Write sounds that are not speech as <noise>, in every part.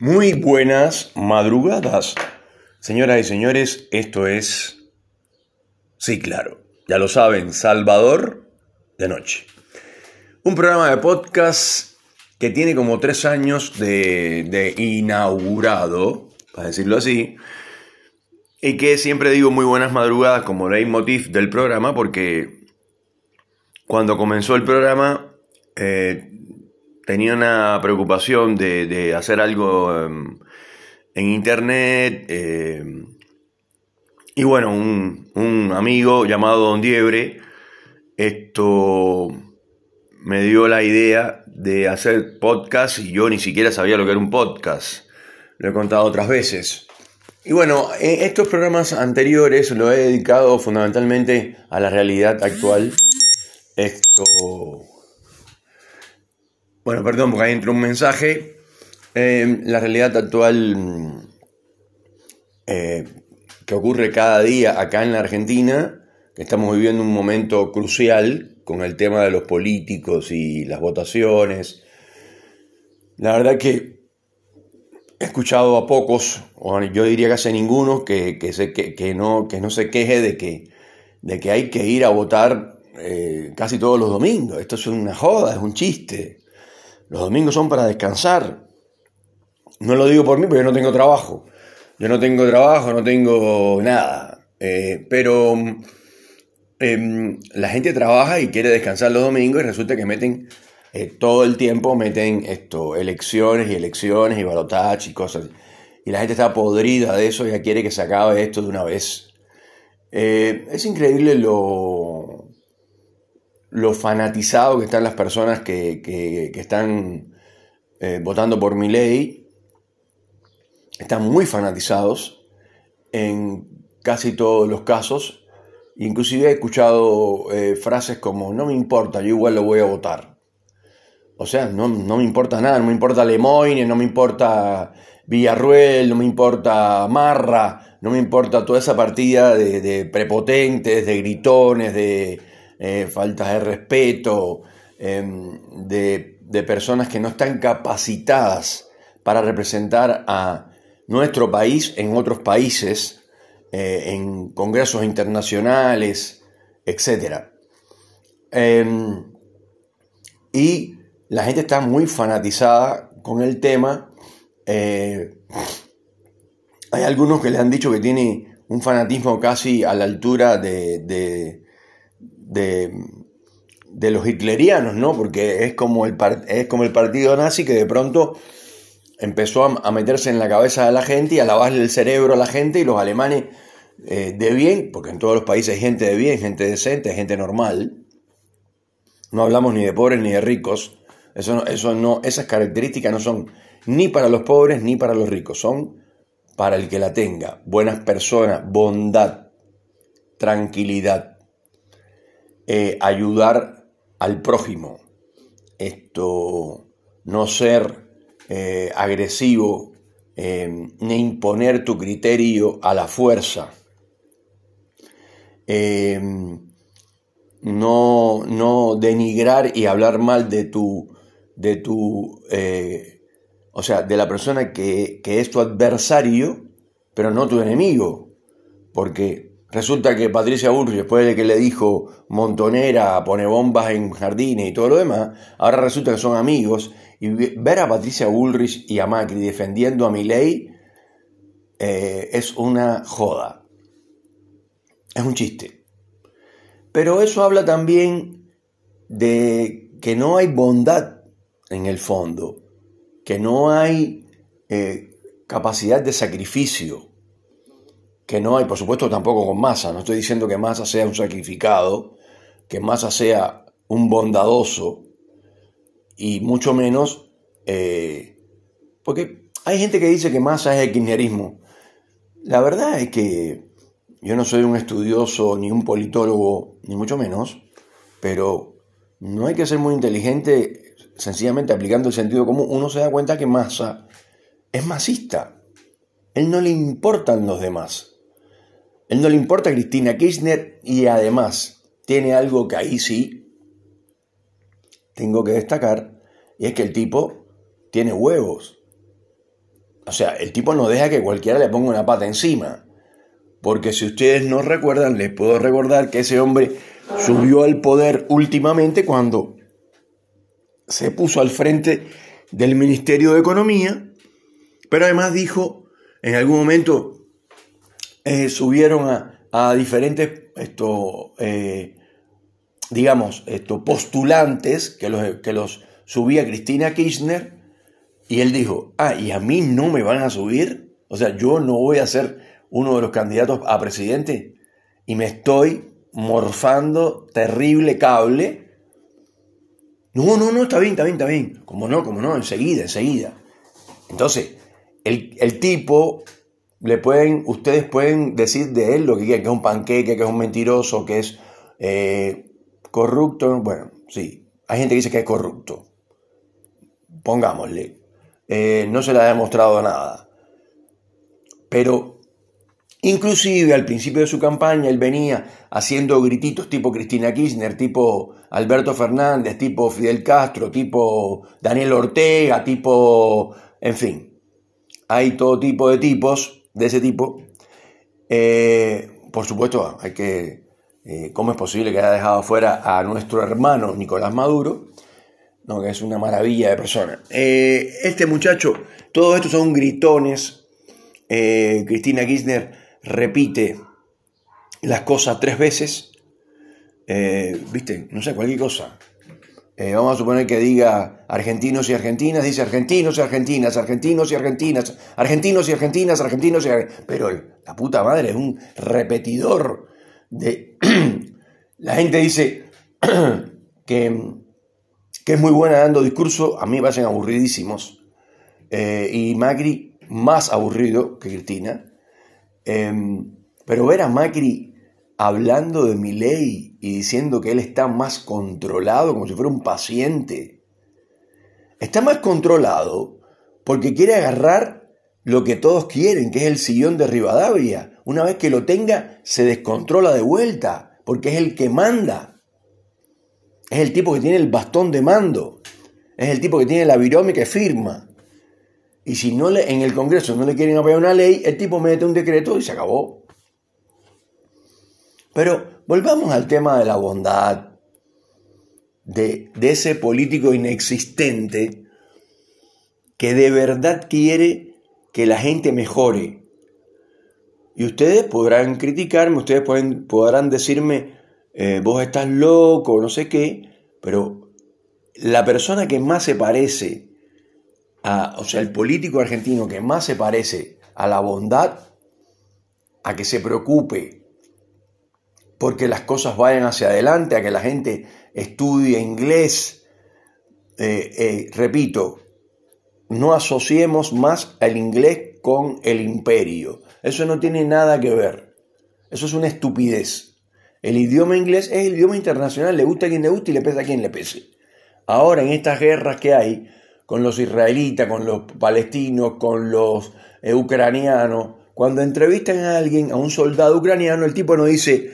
Muy buenas madrugadas. Señoras y señores, esto es... Sí, claro, ya lo saben, Salvador de Noche. Un programa de podcast que tiene como tres años de, inaugurado, para decirlo así, y que siempre digo muy buenas madrugadas como leitmotiv del programa, porque cuando comenzó el programa eh, tenía una preocupación de, hacer algo em, en, internet. Em, y bueno, un, amigo llamado Don Diebre, esto me dio la idea de hacer podcast y yo ni siquiera sabía lo que era un podcast. Lo he contado otras veces. Y bueno, en estos programas anteriores lo he dedicado fundamentalmente a la realidad actual. Esto bueno, perdón, porque ahí entró un mensaje. Eh, la realidad actual eh, que ocurre cada día acá en la Argentina, que estamos viviendo un momento crucial con el tema de los políticos y las votaciones. La verdad que he escuchado a pocos, o yo diría casi a ninguno, que, que, no, que no se queje de que, de que hay que ir a votar eh, casi todos los domingos. Esto es una joda, es un chiste. Los domingos son para descansar. No lo digo por mí porque yo no tengo trabajo. Yo no tengo trabajo, no tengo nada. Eh, pero em, la gente trabaja y quiere descansar los domingos y resulta que meten eh, todo el tiempo, meten esto, elecciones y elecciones y balotaje y cosas. Y la gente está podrida de eso, ya quiere que se acabe esto de una vez. Eh, es increíble lo, lo fanatizado que están las personas que, están eh, votando por mi ley. Están muy fanatizados en casi todos los casos. Inclusive he escuchado eh, frases como, no me importa, yo igual lo voy a votar. O sea, no, me importa nada, no me importa Lemoyne, no me importa Villarruel, no me importa Marra, no me importa toda esa partida de prepotentes, de gritones, de, eh, faltas de respeto, em, de, personas que no están capacitadas para representar a nuestro país en otros países, eh, en congresos internacionales, etc. Em, y la gente está muy fanatizada con el tema. Eh, hay algunos que le han dicho que tiene un fanatismo casi a la altura de, de, los hitlerianos, ¿no? Porque es como, el, es como el partido nazi que de pronto empezó a, meterse en la cabeza de la gente y a lavarle el cerebro a la gente y los alemanes eh, de bien, porque en todos los países hay gente de bien, gente decente, gente normal. No hablamos ni de pobres ni de ricos. Eso eso no, esas características no son ni para los pobres ni para los ricos, son para el que la tenga. Buenas personas, bondad, tranquilidad. Eh, ayudar al prójimo, esto, no ser eh, agresivo, eh, ni imponer tu criterio a la fuerza, no, no, denigrar y hablar mal de tu, de tu, o sea, de la persona que, que es tu adversario, pero no tu enemigo, porque Resulta que Patricia Bullrich, después de que le dijo montonera, pone bombas en jardines y todo lo demás, ahora resulta que son amigos. Y ver a Patricia Bullrich y a Macri defendiendo a Milei eh, es una joda. Es un chiste. Pero eso habla también de que no hay bondad en el fondo, que no hay eh, capacidad de sacrificio que no hay, por supuesto, tampoco con Massa. No estoy diciendo que Massa sea un sacrificado, que Massa sea un bondadoso, y mucho menos, eh, porque hay gente que dice que Massa es el kirchnerismo. La verdad es que yo no soy un estudioso ni un politólogo, ni mucho menos, pero no hay que ser muy inteligente sencillamente aplicando el sentido común. Uno se da cuenta que Massa es masista. Él no le importan los demás. Él no le importa a Cristina Kirchner y además tiene algo que ahí sí tengo que destacar y es que el tipo tiene huevos. o sea, el tipo no deja que cualquiera le ponga una pata encima. Porque si ustedes no recuerdan, les puedo recordar que ese hombre subió al poder últimamente cuando se puso al frente del Ministerio de Economía, pero además dijo, en algún momento eh, subieron a, diferentes, esto, eh, digamos, esto, postulantes que los, que los subía Cristina Kirchner, y él dijo, ah, ¿y a mí no me van a subir? O sea, yo no voy a ser uno de los candidatos a presidente y me estoy morfando terrible cable. No, no, no, está bien, está bien, está bien. Como no, como no, enseguida, enseguida. Entonces, el, tipo, le pueden, ustedes pueden decir de él lo que quieran, que es un panqueque, que es un mentiroso, que es eh, corrupto. Bueno, sí, hay gente que dice que es corrupto. Pongámosle. Eh, no se le ha demostrado nada. Pero inclusive al principio de su campaña él venía haciendo grititos tipo Cristina Kirchner, tipo Alberto Fernández, tipo Fidel Castro, tipo Daniel Ortega, tipo, en fin, hay todo tipo de tipos de ese tipo. Eh, por supuesto, hay que, eh, ¿cómo es posible que haya dejado fuera a nuestro hermano Nicolás Maduro? No, que es una maravilla de persona. Eh, este muchacho, todos estos son gritones. Cristina Kirchner repite las cosas tres veces. ¿Viste? No sé, cualquier cosa. Vamos a suponer que diga argentinos y argentinas, dice argentinos y argentinas, argentinos y argentinas, argentinos y argentinas, argentinos y argentinas. Pero la puta madre es un repetidor de... <clears throat> la gente dice <clears throat> que que es muy buena dando discurso, a mí me parecen aburridísimos. Eh, y Macri más aburrido que Cristina. Em, pero ver a Macri hablando de mi ley y diciendo que él está más controlado, como si fuera un paciente. Está más controlado porque quiere agarrar lo que todos quieren, que es el sillón de Rivadavia. Una vez que lo tenga, se descontrola de vuelta, porque es el que manda. Es el tipo que tiene el bastón de mando. Es el tipo que tiene la virome que firma. Y si no le, en el Congreso no le quieren apoyar una ley, el tipo mete un decreto y se acabó. Pero volvamos al tema de la bondad, de, ese político inexistente que de verdad quiere que la gente mejore. Y ustedes podrán criticarme, ustedes pueden, podrán decirme, eh, vos estás loco, no sé qué, pero la persona que más se parece a, o sea, el político argentino que más se parece a la bondad, a que se preocupe porque las cosas vayan hacia adelante, a que la gente estudie inglés, eh, eh, repito, no asociemos más el inglés con el imperio. Eso no tiene nada que ver. Eso es una estupidez. El idioma inglés es el idioma internacional, le gusta a quien le guste y le pesa a quien le pese. Ahora, en estas guerras que hay con los israelitas, con los palestinos, con los eh, ucranianos, cuando entrevistan a alguien, a un soldado ucraniano, el tipo no dice,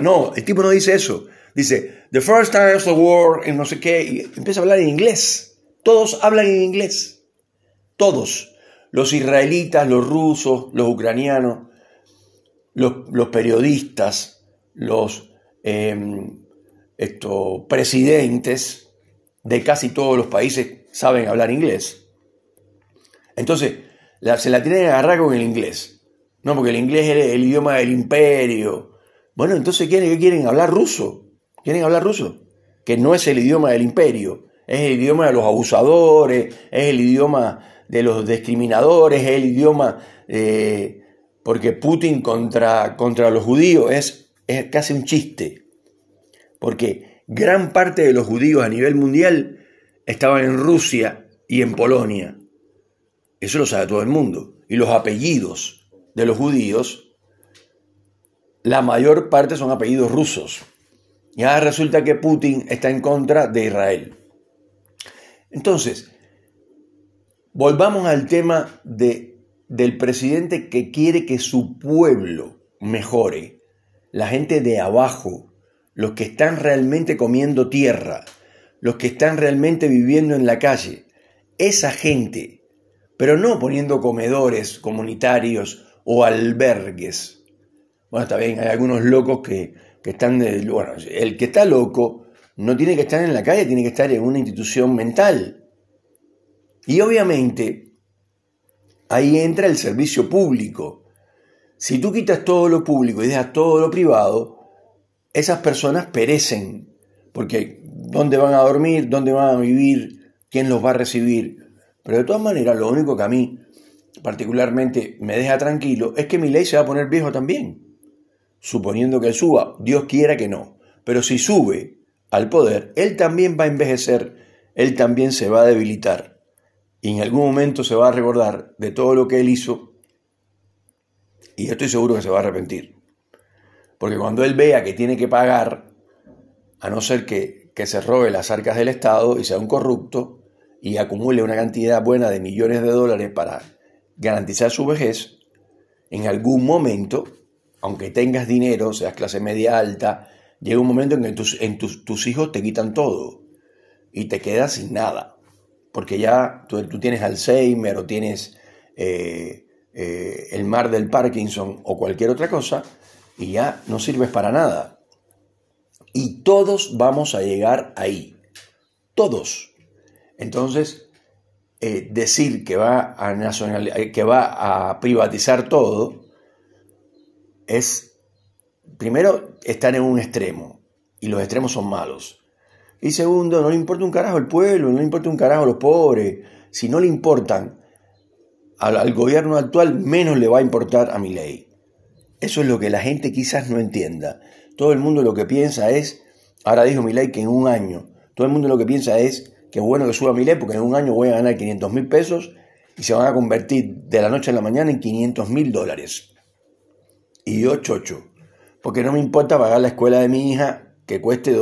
no, el tipo no dice eso. Dice, the first time of the war, y no sé qué, y empieza a hablar en inglés. Todos hablan en inglés. Todos. Los israelitas, los rusos, los ucranianos los, periodistas, los em, presidentes de casi todos los países saben hablar inglés. Entonces, se la tienen agarrar con el inglés. No, porque el inglés es el, idioma del imperio. Bueno, entonces, ¿quieren, ¿qué quieren? ¿Hablar ruso? ¿Quieren hablar ruso? Que no es el idioma del imperio, es el idioma de los abusadores, es el idioma de los discriminadores, es el idioma de porque Putin contra, contra los judíos es, es casi un chiste, porque gran parte de los judíos a nivel mundial estaban en Rusia y en Polonia. Eso lo sabe todo el mundo. Y los apellidos de los judíos, la mayor parte son apellidos rusos. Y ahora resulta que Putin está en contra de Israel. Entonces, volvamos al tema de del presidente que quiere que su pueblo mejore, la gente de abajo, los que están realmente comiendo tierra, los que están realmente viviendo en la calle. esa gente, pero no poniendo comedores comunitarios o albergues. Bueno, está bien, hay algunos locos que, que están de... Bueno, el que está loco no tiene que estar en la calle, tiene que estar en una institución mental. Y obviamente ahí entra el servicio público. Si tú quitas todo lo público y dejas todo lo privado, esas personas perecen, porque ¿dónde van a dormir? ¿Dónde van a vivir? ¿Quién los va a recibir? Pero de todas maneras, lo único que a mí particularmente me deja tranquilo es que mi ley se va a poner viejo también. Suponiendo que él suba, Dios quiera que no. Pero si sube al poder, él también va a envejecer, él también se va a debilitar. Y en algún momento se va a recordar de todo lo que él hizo y estoy seguro que se va a arrepentir. Porque cuando él vea que tiene que pagar, a no ser que, que se robe las arcas del Estado y sea un corrupto y acumule una cantidad buena de millones de dólares para garantizar su vejez, en algún momento, aunque tengas dinero, seas clase media alta, llega un momento en que tus, hijos te quitan todo y te quedas sin nada. Porque ya tú, tienes Alzheimer o tienes eh, eh, el mar del Parkinson o cualquier otra cosa y ya no sirves para nada. Y todos vamos a llegar ahí. Todos. Entonces, eh, decir que va, a eh, que va a privatizar todo es, primero, estar en un extremo. Y los extremos son malos. Y segundo, no le importa un carajo el pueblo, no le importa un carajo los pobres. Si no le importan al, al gobierno actual, menos le va a importar a mi ley. Eso es lo que la gente quizás no entienda. Todo el mundo lo que piensa es, ahora dijo Milei que en un año, todo el mundo lo que piensa es que bueno que suba Milei porque en un año voy a ganar 500 mil pesos y se van a convertir de la noche a la mañana en 500 mil dólares. Y yo chocho, porque no me importa pagar la escuela de mi hija que cueste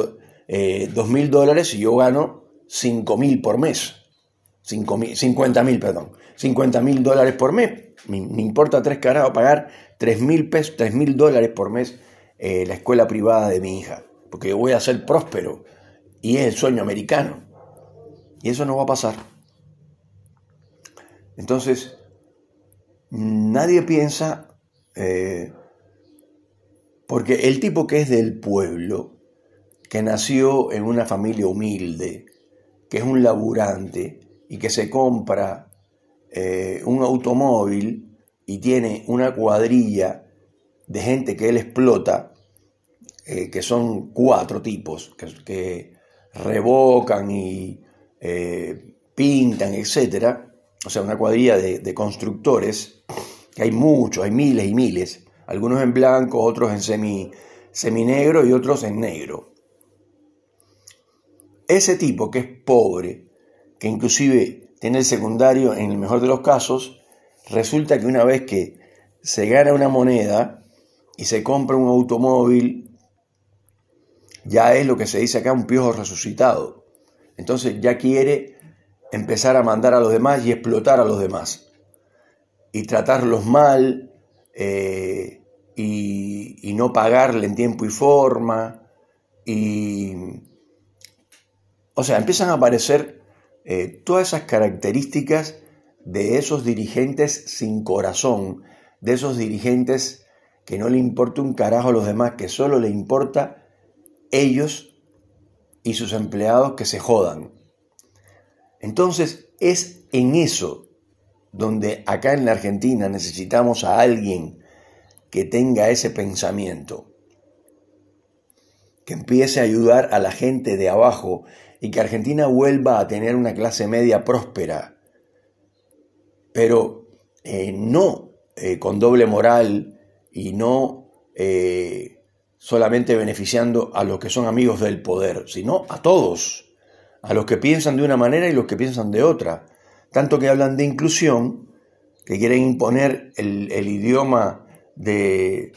eh, 2 mil dólares y yo gano 5 mil por mes. 50 mil, perdón. 50 mil dólares por mes. Me, importa tres carajos pagar 3 mil pesos, 3 mil dólares por mes eh, la escuela privada de mi hija. Porque voy a ser próspero. Y es el sueño americano. Y eso no va a pasar. Entonces, nadie piensa, eh, porque el tipo que es del pueblo, que nació en una familia humilde, que es un laburante y que se compra eh, un automóvil y tiene una cuadrilla de gente que él explota, eh, que son cuatro tipos, que, revocan y eh, pintan, etc. O sea, una cuadrilla de, constructores, que hay muchos, hay miles y miles, algunos en blanco, otros en semi, seminegro y otros en negro. Ese tipo que es pobre, que inclusive tiene el secundario, en el mejor de los casos, resulta que una vez que se gana una moneda y se compra un automóvil, ya es lo que se dice acá un piojo resucitado. Entonces ya quiere empezar a mandar a los demás y explotar a los demás. Y tratarlos mal eh, y, no pagarle en tiempo y forma. Y, o sea, empiezan a aparecer eh, todas esas características de esos dirigentes sin corazón, de esos dirigentes que no le importa un carajo a los demás, que solo le importa ellos y sus empleados que se jodan. Entonces es en eso donde acá en la Argentina necesitamos a alguien que tenga ese pensamiento, que empiece a ayudar a la gente de abajo y que Argentina vuelva a tener una clase media próspera, pero eh, no eh, con doble moral y no eh, solamente beneficiando a los que son amigos del poder, sino a todos, a los que piensan de una manera y los que piensan de otra. Tanto que hablan de inclusión, que quieren imponer el, idioma de,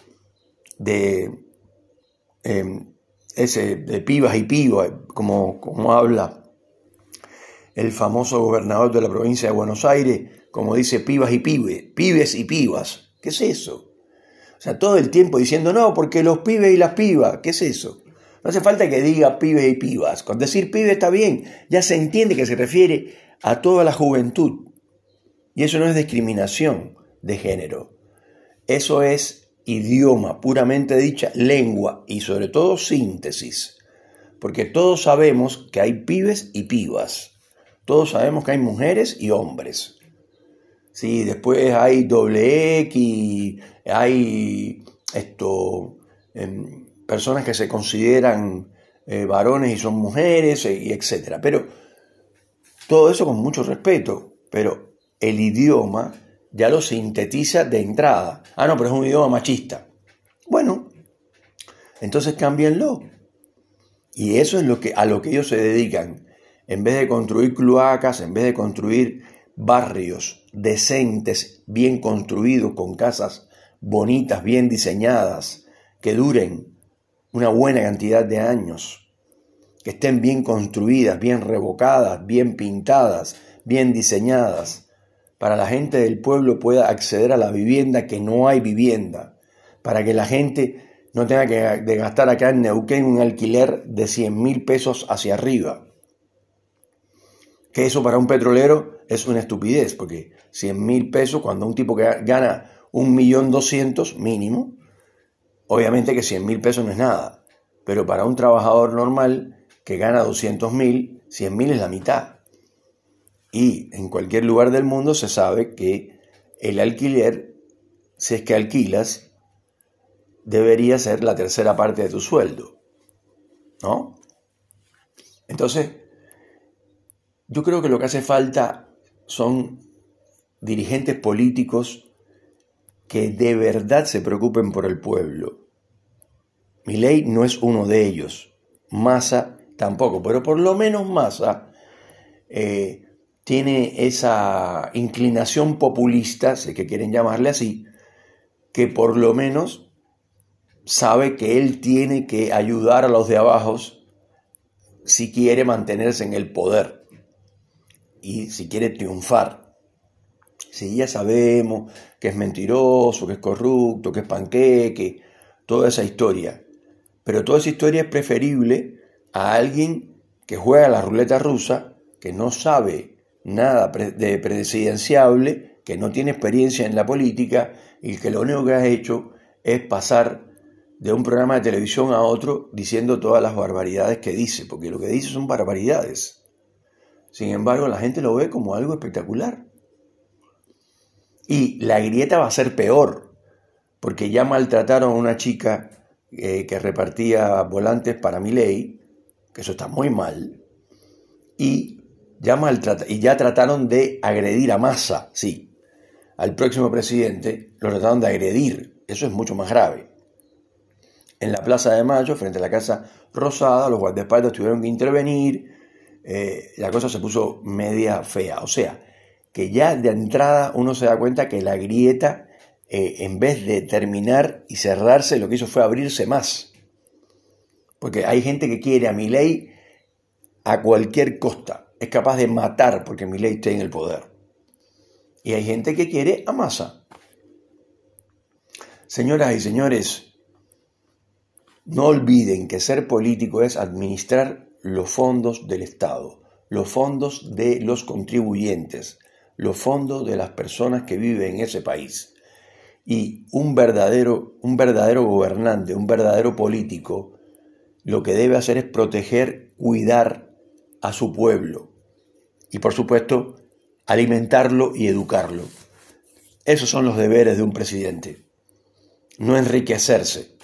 em, ese de pibas y pibas, como, como habla el famoso gobernador de la provincia de Buenos Aires, como dice pibas y pibes, pibes y pibas. ¿Qué es eso? O sea, todo el tiempo diciendo, no, porque los pibes y las pibas, ¿qué es eso? No hace falta que diga pibes y pibas. Con decir pibe está bien, ya se entiende que se refiere a toda la juventud. Y eso no es discriminación de género. Eso es idioma, puramente dicha, lengua y sobre todo síntesis. Porque todos sabemos que hay pibes y pibas. Todos sabemos que hay mujeres y hombres. Sí, después hay doble X, hay esto, em, personas que se consideran eh, varones y son mujeres, eh, y etcétera. Pero todo eso con mucho respeto, pero el idioma ya lo sintetiza de entrada. Ah, no, pero es un idioma machista. Bueno, entonces cámbienlo. Y eso es lo que, a lo que ellos se dedican. En vez de construir cloacas, en vez de construir barrios decentes, bien construidos, con casas bonitas, bien diseñadas, que duren una buena cantidad de años, que estén bien construidas, bien revocadas, bien pintadas, bien diseñadas, para la gente del pueblo pueda acceder a la vivienda que no hay vivienda, para que la gente no tenga que gastar acá en Neuquén un alquiler de 100 mil pesos hacia arriba. Que eso para un petrolero es una estupidez, porque 100 mil pesos cuando un tipo que gana un millón doscientos mínimo, obviamente que 100 mil pesos no es nada, pero para un trabajador normal que gana 200 mil, 100 mil es la mitad. Y en cualquier lugar del mundo se sabe que el alquiler, si es que alquilas, debería ser la tercera parte de tu sueldo. ¿No? Entonces, yo creo que lo que hace falta son dirigentes políticos que de verdad se preocupen por el pueblo. Mi ley no es uno de ellos. Massa tampoco, pero por lo menos Massa eh, tiene esa inclinación populista, sé que quieren llamarle así, que por lo menos sabe que él tiene que ayudar a los de abajo si quiere mantenerse en el poder y si quiere triunfar. Si ya sabemos que es mentiroso, que es corrupto, que es panqueque, toda esa historia. Pero toda esa historia es preferible a alguien que juega la ruleta rusa, que no sabe nada de presidenciable, que no tiene experiencia en la política y que lo único que ha hecho es pasar de un programa de televisión a otro diciendo todas las barbaridades que dice, porque lo que dice son barbaridades. Sin embargo, la gente lo ve como algo espectacular. Y la grieta va a ser peor, porque ya maltrataron a una chica eh, que repartía volantes para mi ley, que eso está muy mal, y ya y ya trataron de agredir a Massa, sí, al próximo presidente, lo trataron de agredir, eso es mucho más grave. En la Plaza de Mayo, frente a la Casa Rosada, los guardaespaldas tuvieron que intervenir, eh, la cosa se puso media fea, o sea, que ya de entrada uno se da cuenta que la grieta, eh, en vez de terminar y cerrarse, lo que hizo fue abrirse más. Porque hay gente que quiere a mi ley a cualquier costa es capaz de matar porque mi ley esté en el poder. Y hay gente que quiere a masa. Señoras y señores, no olviden que ser político es administrar los fondos del Estado, los fondos de los contribuyentes, los fondos de las personas que viven en ese país. Y un verdadero, un verdadero gobernante, un verdadero político, lo que debe hacer es proteger, cuidar a su pueblo y por supuesto alimentarlo y educarlo. Esos son los deberes de un presidente. No enriquecerse,